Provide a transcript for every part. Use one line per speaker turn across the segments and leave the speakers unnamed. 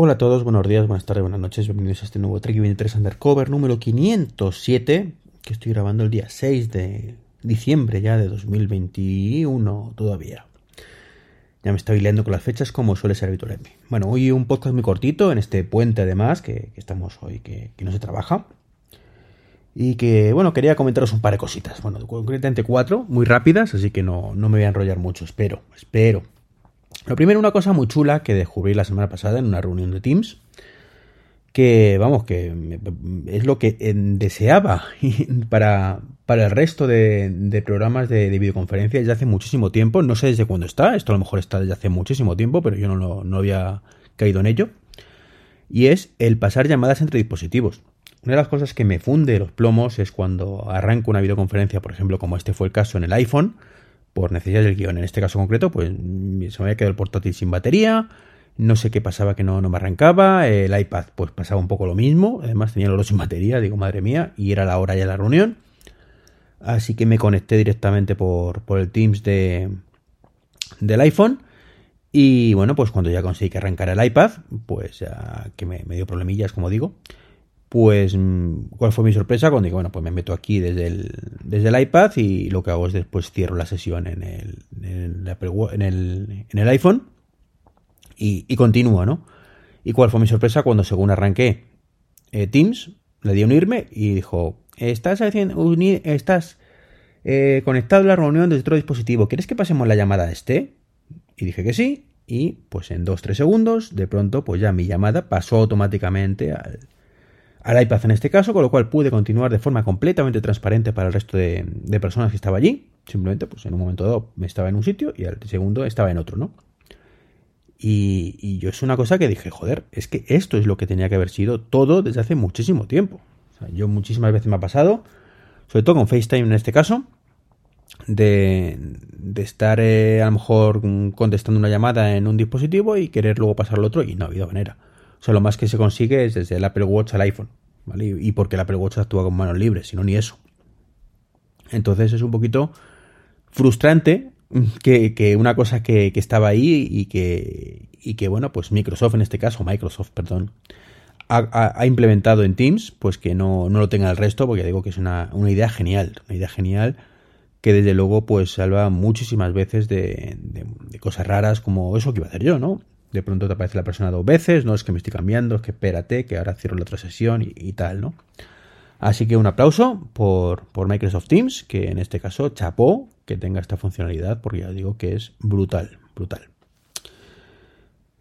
Hola a todos, buenos días, buenas tardes, buenas noches, bienvenidos a este nuevo Trek 23 Undercover número 507 que estoy grabando el día 6 de diciembre ya de 2021 todavía. Ya me estoy leyendo con las fechas como suele ser habitualmente. Bueno, hoy un podcast muy cortito en este puente además que, estamos hoy, que, no se trabaja. Y que, bueno, quería comentaros un par de cositas. Bueno, concretamente cuatro, muy rápidas, así que no, no me voy a enrollar mucho, espero, espero. Lo primero, una cosa muy chula que descubrí la semana pasada en una reunión de Teams, que vamos, que es lo que deseaba para, para el resto de, programas de, videoconferencia desde hace muchísimo tiempo. No sé desde cuándo está, esto a lo mejor está desde hace muchísimo tiempo, pero yo no, no había caído en ello. Y es el pasar llamadas entre dispositivos. Una de las cosas que me funde los plomos es cuando arranco una videoconferencia, por ejemplo, como este fue el caso en el iPhone, por necesidad del guion. En este caso concreto, pues se me había quedado el portátil sin batería, no sé qué pasaba que no, no me arrancaba, el iPad pues pasaba un poco lo mismo, además tenía el oro sin batería, digo madre mía, y era la hora ya de la reunión. Así que me conecté directamente por, por el Teams de, del iPhone. Y bueno, pues cuando ya conseguí que arrancara el iPad, pues ya que me, me dio problemillas, como digo, pues, mm, ¿cuál fue mi sorpresa? Cuando digo, bueno, pues me meto aquí desde el, desde el iPad y lo que hago es después cierro la sesión en el, en el, en el, iPhone y, y, continúo, ¿no? ¿Y cuál fue mi sorpresa? Cuando según arranqué eh, Teams, le di a unirme y dijo, estás, unir, estás eh, conectado a la reunión desde otro dispositivo, ¿quieres que pasemos la llamada a este? Y dije que sí, y pues en 2-3 segundos, de pronto, pues ya mi llamada pasó automáticamente al al iPad en este caso, con lo cual pude continuar de forma completamente transparente para el resto de, personas que estaba allí. Simplemente, pues en un momento dado estaba en un sitio y al segundo estaba en otro, ¿no? Y, yo es una cosa que dije, joder, es que esto es lo que tenía que haber sido todo desde hace muchísimo tiempo. yo muchísimas veces me ha pasado, sobre todo con FaceTime en este caso, de, estar eh, a lo mejor contestando una llamada en un dispositivo y querer luego pasar al otro y no ha habido manera. O sea, lo más que se consigue es desde el Apple Watch al iPhone, ¿vale? Y porque el Apple Watch actúa con manos libres, sino ni eso. Entonces es un poquito frustrante que, una cosa que, estaba ahí y que, y que, bueno, pues Microsoft en este caso, Microsoft, perdón, ha, implementado en Teams, pues que no, lo tenga el resto, porque digo que es una, idea genial, una idea genial que desde luego pues salva muchísimas veces de, de, cosas raras como eso que iba a hacer yo, ¿no? De pronto te aparece la persona dos veces, no es que me estoy cambiando, es que espérate, que ahora cierro la otra sesión y, tal, ¿no? Así que un aplauso por, Microsoft Teams, que en este caso chapó que tenga esta funcionalidad, porque ya digo que es brutal, brutal.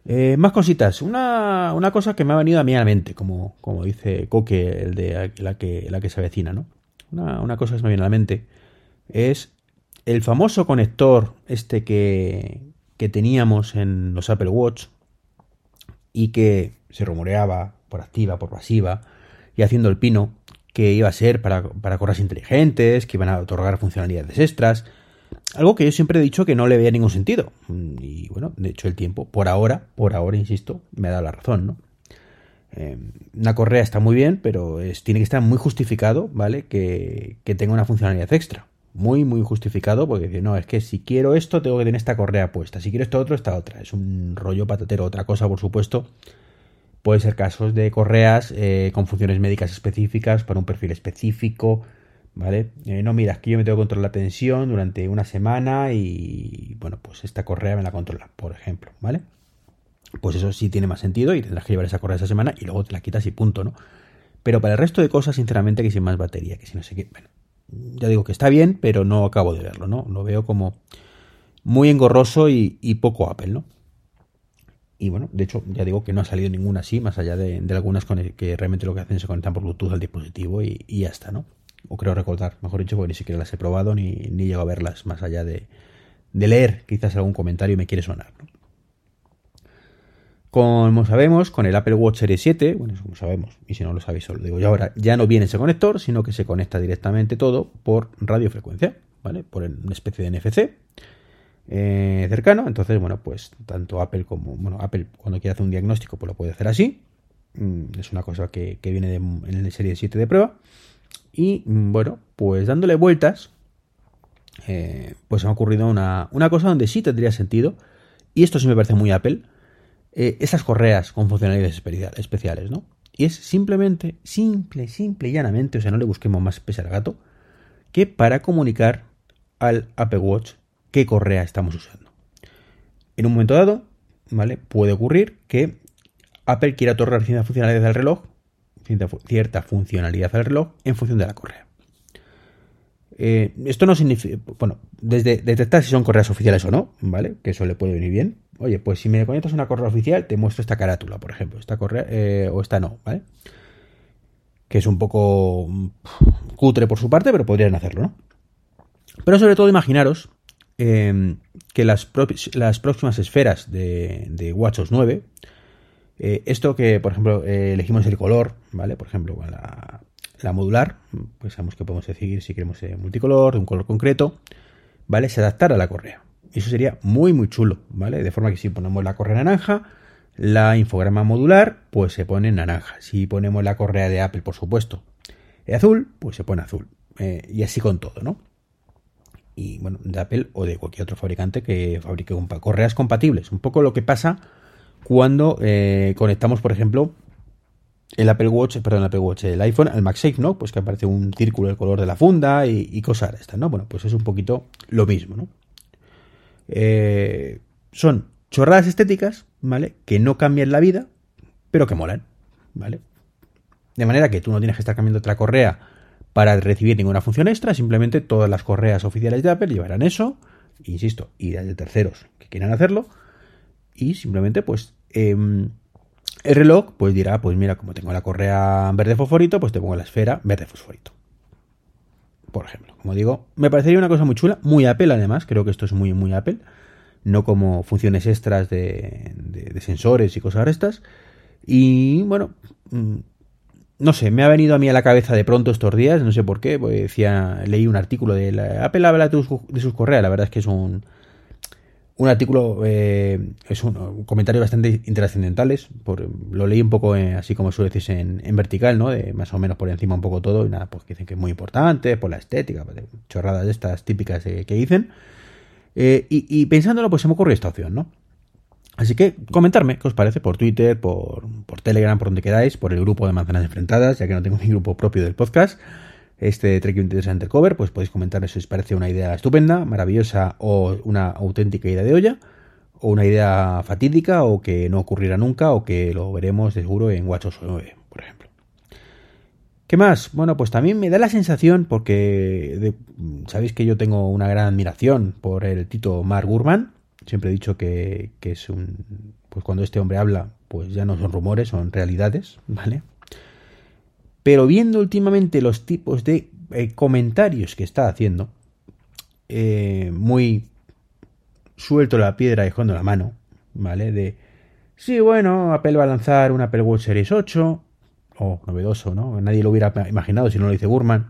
Eh, más cositas. Una, cosa que me ha venido a mí a la mente, como, como dice Coque, el de la que, la que se avecina, ¿no? Una, una cosa que me viene a la mente es el famoso conector este que, que teníamos en los Apple Watch y que se rumoreaba por activa, por pasiva y haciendo el pino que iba a ser para, para correas inteligentes, que iban a otorgar funcionalidades extras. Algo que yo siempre he dicho que no le veía ningún sentido. Y bueno, de hecho el tiempo, por ahora, por ahora, insisto, me ha dado la razón, ¿no? Eh, una correa está muy bien, pero tiene que estar muy justificado, ¿vale? Que, que tenga una funcionalidad extra muy, muy justificado, porque dice, no, es que si quiero esto, tengo que tener esta correa puesta, si quiero esto otro, esta otra. Es un rollo patatero. Otra cosa, por supuesto, puede ser casos de correas eh, con funciones médicas específicas para un perfil específico, ¿vale? Eh, no, mira, que yo me tengo que controlar la tensión durante una semana y, bueno, pues esta correa me la controla, por ejemplo, ¿vale? Pues eso sí tiene más sentido y tendrás que llevar esa correa esa semana y luego te la quitas y punto, ¿no? Pero para el resto de cosas, sinceramente, que sin más batería, que si no sé qué, bueno, ya digo que está bien, pero no acabo de verlo, ¿no? Lo veo como muy engorroso y, poco Apple, ¿no? Y bueno, de hecho, ya digo que no ha salido ninguna así, más allá de, algunas que realmente lo que hacen es se conectan por Bluetooth al dispositivo y, ya está, ¿no? O creo recordar, mejor dicho, porque ni siquiera las he probado ni, ni llego a verlas, más allá de, de leer quizás algún comentario y me quiere sonar, ¿no? Como sabemos, con el Apple Watch Series 7, bueno, como sabemos, y si no lo sabéis, solo digo yo ahora, ya no viene ese conector, sino que se conecta directamente todo por radiofrecuencia, ¿vale? Por una especie de NFC eh, cercano. Entonces, bueno, pues tanto Apple como, bueno, Apple cuando quiere hacer un diagnóstico, pues lo puede hacer así. Mm, es una cosa que, viene en el Series 7 de prueba. Y mm, bueno, pues dándole vueltas, eh, pues ha ocurrido una, una cosa donde sí tendría sentido, y esto sí me parece muy Apple eh, esas correas con funcionalidades especiales, ¿no? Y es simplemente, simple, simple y llanamente, o sea, no le busquemos más pese al gato, que para comunicar al Apple Watch qué correa estamos usando. En un momento dado, ¿vale? Puede ocurrir que Apple quiera otorgar cierta funcionalidad al reloj, cierta funcionalidad al reloj en función de la correa. Eh, esto no significa, bueno, desde detectar si son correas oficiales o no, ¿vale? Que eso le puede venir bien. Oye, pues si me conectas una correa oficial, te muestro esta carátula, por ejemplo, esta correa eh, o esta no, ¿vale? Que es un poco mm, cutre por su parte, pero podrían hacerlo, ¿no? Pero sobre todo imaginaros em, que las, las, próximas esferas de, de WatchOS 9, eh, esto que, por ejemplo, elegimos el color, ¿vale? Por ejemplo, la, la modular, pues sabemos que podemos decidir si queremos multicolor, de un color concreto, ¿vale? Se adaptará a la correa. Eso sería muy, muy chulo, ¿vale? De forma que si ponemos la correa naranja, la infograma modular, pues se pone naranja. Si ponemos la correa de Apple, por supuesto, de azul, pues se pone azul. Eh, y así con todo, ¿no? Y bueno, de Apple o de cualquier otro fabricante que fabrique correas compatibles. Un poco lo que pasa cuando eh, conectamos, por ejemplo, el Apple Watch, perdón, el Apple Watch, el iPhone al MagSafe, ¿no? Pues que aparece un círculo del color de la funda y, cosas de estas, ¿no? Bueno, pues es un poquito lo mismo, ¿no? Eh, son chorradas estéticas, ¿vale? Que no cambian la vida, pero que molan, ¿vale? De manera que tú no tienes que estar cambiando otra correa para recibir ninguna función extra, simplemente todas las correas oficiales de Apple llevarán eso, insisto, y de terceros que quieran hacerlo, y simplemente pues... Em, el reloj, pues dirá, pues mira, como tengo la correa verde fosforito, pues te pongo la esfera verde fosforito. Por ejemplo, como digo, me parecería una cosa muy chula, muy Apple además, creo que esto es muy, muy Apple, no como funciones extras de, sensores y cosas de estas. Y bueno, mm, no sé, me ha venido a mí a la cabeza de pronto estos días, no sé por qué, pues decía, leí un artículo de la, Apple habla de, de sus correas, la verdad es que es un, un artículo, eh, es un, comentario bastante intrascendentales, por, lo leí un poco eh, así como suele decirse en, vertical, ¿no? De más o menos por encima un poco todo, y nada, pues que dicen que es muy importante, por la estética, chorradas de estas típicas que dicen. Eh, y, y, pensándolo, pues se me ocurrió esta opción, ¿no? Así que comentarme qué os parece por Twitter, por, por Telegram, por donde queráis, por el grupo de manzanas enfrentadas, ya que no tengo mi grupo propio del podcast este Trek 23 Undercover, pues podéis comentar si os parece una idea estupenda, maravillosa o una auténtica idea de olla, o una idea fatídica o que no ocurrirá nunca o que lo veremos de seguro en WatchOS 9, por ejemplo. ¿Qué más? Bueno, pues también me da la sensación, porque sabéis que yo tengo una gran admiración por el Tito Mark Gurman, siempre he dicho que, que es un... pues cuando este hombre habla, pues ya no son rumores, son realidades, ¿vale? Pero viendo últimamente los tipos de eh, comentarios que está haciendo, eh, muy suelto la piedra dejando la mano, ¿vale? De, sí, bueno, Apple va a lanzar un Apple Watch Series 8, o novedoso, ¿no? Nadie lo hubiera imaginado si no lo dice Gurman.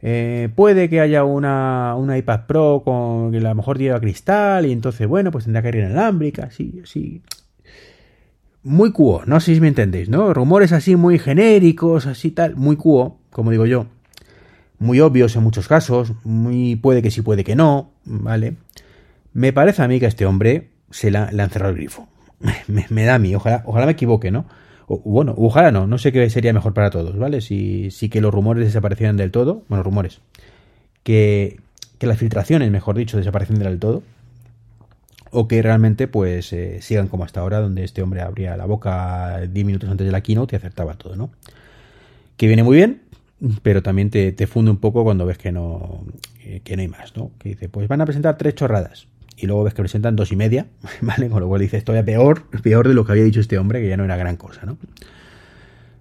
Eh, puede que haya una, una, iPad Pro con que a lo mejor lleva cristal y entonces, bueno, pues tendrá que ir inalámbrica, sí, sí muy cuo, no sé si me entendéis, ¿no? Rumores así muy genéricos, así tal, muy cuo, como digo yo. Muy obvios en muchos casos, muy puede que sí, puede que no, ¿vale? Me parece a mí que a este hombre se le ha encerrado el grifo. Me, da a mí, ojalá, ojalá me equivoque, ¿no? O, bueno, ojalá no, no sé qué sería mejor para todos, ¿vale? Si, si que los rumores desaparecieran del todo, bueno, rumores, que, que las filtraciones, mejor dicho, desaparecieran del todo, o que realmente pues eh, sigan como hasta ahora, donde este hombre abría la boca 10 minutos antes de la keynote y acertaba todo, ¿no? Que viene muy bien, pero también te, funde un poco cuando ves que no, eh, que no hay más, ¿no? Que dice, pues van a presentar tres chorradas. Y luego ves que presentan dos y media, ¿vale? Con lo cual dice, esto ya peor, peor de lo que había dicho este hombre, que ya no era gran cosa, ¿no?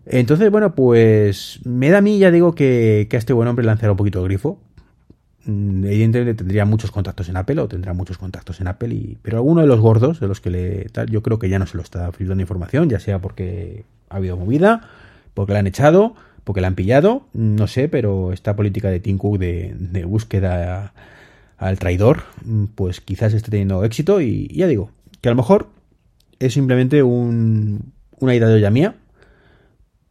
Entonces, bueno, pues me da a mí, ya digo, que, que a este buen hombre lanzará un poquito el grifo, evidentemente tendría muchos contactos en Apple o tendrá muchos contactos en Apple, y, pero alguno de los gordos, de los que le tal, yo creo que ya no se lo está filtrando información, ya sea porque ha habido movida, porque la han echado, porque la han pillado, no sé, pero esta política de Tim Cook de, búsqueda al traidor, mm, pues quizás esté teniendo éxito y ya digo, que a lo mejor es simplemente un, una idea de olla mía,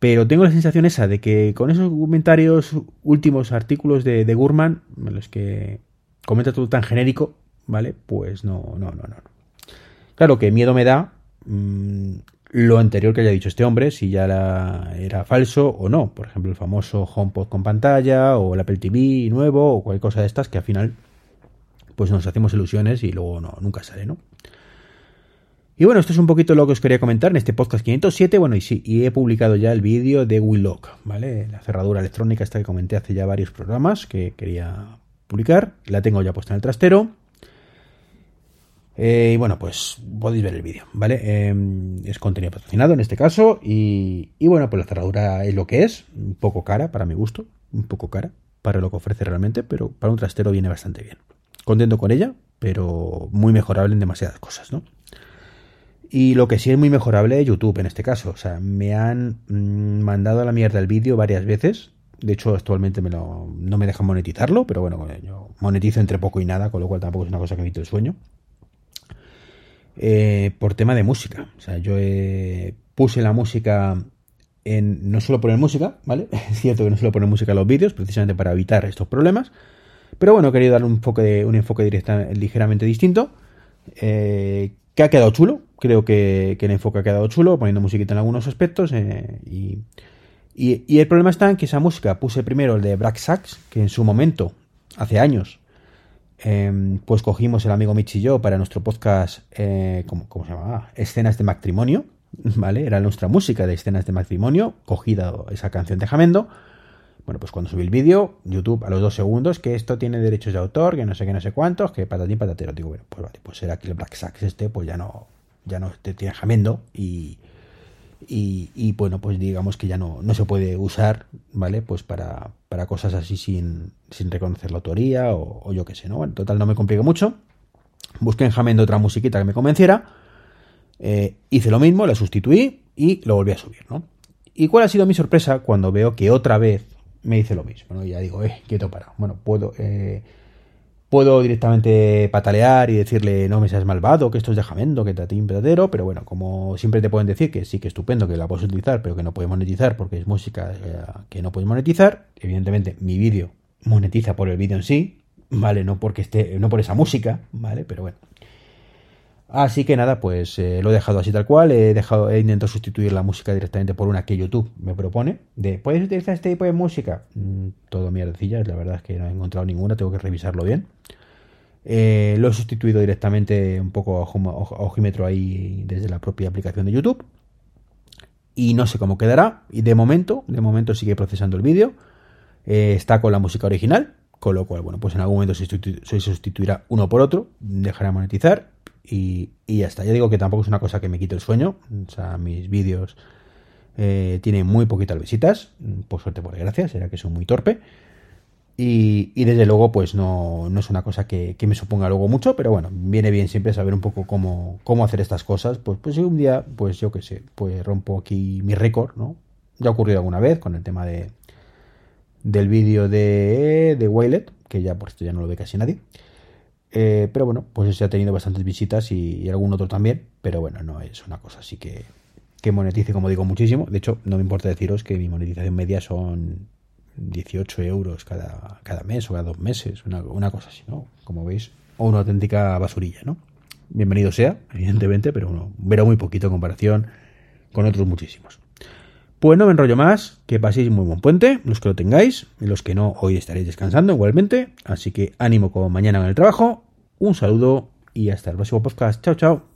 pero tengo la sensación esa de que con esos comentarios, últimos artículos de, Gurman, en los que comenta todo tan genérico, ¿vale? Pues no, no, no, no. Claro que miedo me da mm, lo anterior que haya dicho este hombre, si ya era falso o no. Por ejemplo, el famoso HomePod con pantalla o el Apple TV nuevo o cualquier cosa de estas que al final pues nos hacemos ilusiones y luego no, nunca sale, ¿no? Y bueno, esto es un poquito lo que os quería comentar en este podcast 507. Bueno, y sí, y he publicado ya el vídeo de Willock, ¿vale? La cerradura electrónica esta que comenté hace ya varios programas que quería publicar. La tengo ya puesta en el trastero. Eh, y bueno, pues podéis ver el vídeo, ¿vale? Em, es contenido patrocinado en este caso. Y, bueno, pues la cerradura es lo que es. Un poco cara para mi gusto. Un poco cara para lo que ofrece realmente. Pero para un trastero viene bastante bien. Contento con ella, pero muy mejorable en demasiadas cosas, ¿no? Y lo que sí es muy mejorable es YouTube en este caso. O sea, me han mm, mandado a la mierda el vídeo varias veces. De hecho, actualmente me lo, no me dejan monetizarlo, pero bueno, yo monetizo entre poco y nada, con lo cual tampoco es una cosa que me el sueño. Eh, por tema de música. O sea, yo puse la música en. No suelo poner música, ¿vale? Es cierto que no suelo poner música en los vídeos, precisamente para evitar estos problemas. Pero bueno, he querido darle un enfoque, un enfoque ligeramente distinto. Eh, que ha quedado chulo. Creo que, el enfoque ha quedado chulo, poniendo musiquita en algunos aspectos. Eh, y, y, el problema está en que esa música puse primero el de Black Sax, que en su momento, hace años, Em, pues cogimos el amigo Mitch y yo para nuestro podcast, eh, ¿cómo, se llamaba? Escenas de matrimonio, ¿vale? Era nuestra música de escenas de matrimonio, cogida esa canción de Jamendo. Bueno, pues cuando subí el vídeo, YouTube a los dos segundos, que esto tiene derechos de autor, que no sé qué, no sé cuántos, que patatín patatero. Digo, bueno, pues vale, pues será que el Black Sax este, pues ya no, ya no tiene Jamendo y, y, bueno, pues digamos que ya no, no se puede usar, ¿vale? Pues para, para cosas así sin, sin reconocer la autoría o, yo qué sé, ¿no? Bueno, total, no me complico mucho. Busqué en Jamendo otra musiquita que me convenciera. Eh, hice lo mismo, la sustituí y lo volví a subir, ¿no? ¿Y cuál ha sido mi sorpresa cuando veo que otra vez me dice lo mismo? ¿no? Ya digo, eh, quieto para. Bueno, puedo. Eh, Puedo directamente patalear y decirle no me seas malvado, que esto es de Jamendo, que tatín pedadero, pero bueno, como siempre te pueden decir que sí que estupendo, que la puedes utilizar, pero que no puedes monetizar porque es música eh, que no puedes monetizar, evidentemente mi vídeo monetiza por el vídeo en sí, ¿vale? No porque esté, no por esa música, ¿vale? Pero bueno. Así que nada, pues eh, lo he dejado así tal cual. He intentado sustituir la música directamente por una que YouTube me propone. De, ¿puedes utilizar este tipo de música? Mm, todo mierdecillas, la verdad es que no he encontrado ninguna, tengo que revisarlo bien. Eh, lo he sustituido directamente un poco a ojímetro ahí desde la propia aplicación de YouTube. Y no sé cómo quedará. Y de momento, de momento sigue procesando el vídeo. Eh, está con la música original. Con lo cual, bueno, pues en algún momento se, sustituirá uno por otro. Dejará monetizar. Y, ya está. Ya digo que tampoco es una cosa que me quite el sueño. O sea, mis vídeos eh, tienen muy poquitas visitas. Por suerte, por desgracia. Será que soy muy torpe. Y, desde luego, pues no, no es una cosa que, me suponga luego mucho, pero bueno, viene bien siempre saber un poco cómo, cómo hacer estas cosas. Pues, pues si un día, pues yo qué sé, pues rompo aquí mi récord, ¿no? Ya ha ocurrido alguna vez con el tema de del vídeo de, de Waylet, que ya por esto ya no lo ve casi nadie. Eh, pero bueno, pues ese ha tenido bastantes visitas y, algún otro también. Pero bueno, no es una cosa así que, que monetice, como digo, muchísimo. De hecho, no me importa deciros que mi monetización media son 18 euros cada, cada mes o cada dos meses, una, cosa así, ¿no? Como veis, o una auténtica basurilla, ¿no? Bienvenido sea, evidentemente, pero uno verá muy poquito en comparación con otros muchísimos. Pues no me enrollo más, que paséis muy buen puente, los que lo tengáis, y los que no, hoy estaréis descansando igualmente, así que ánimo como mañana en el trabajo, un saludo y hasta el próximo podcast. Chao, chao.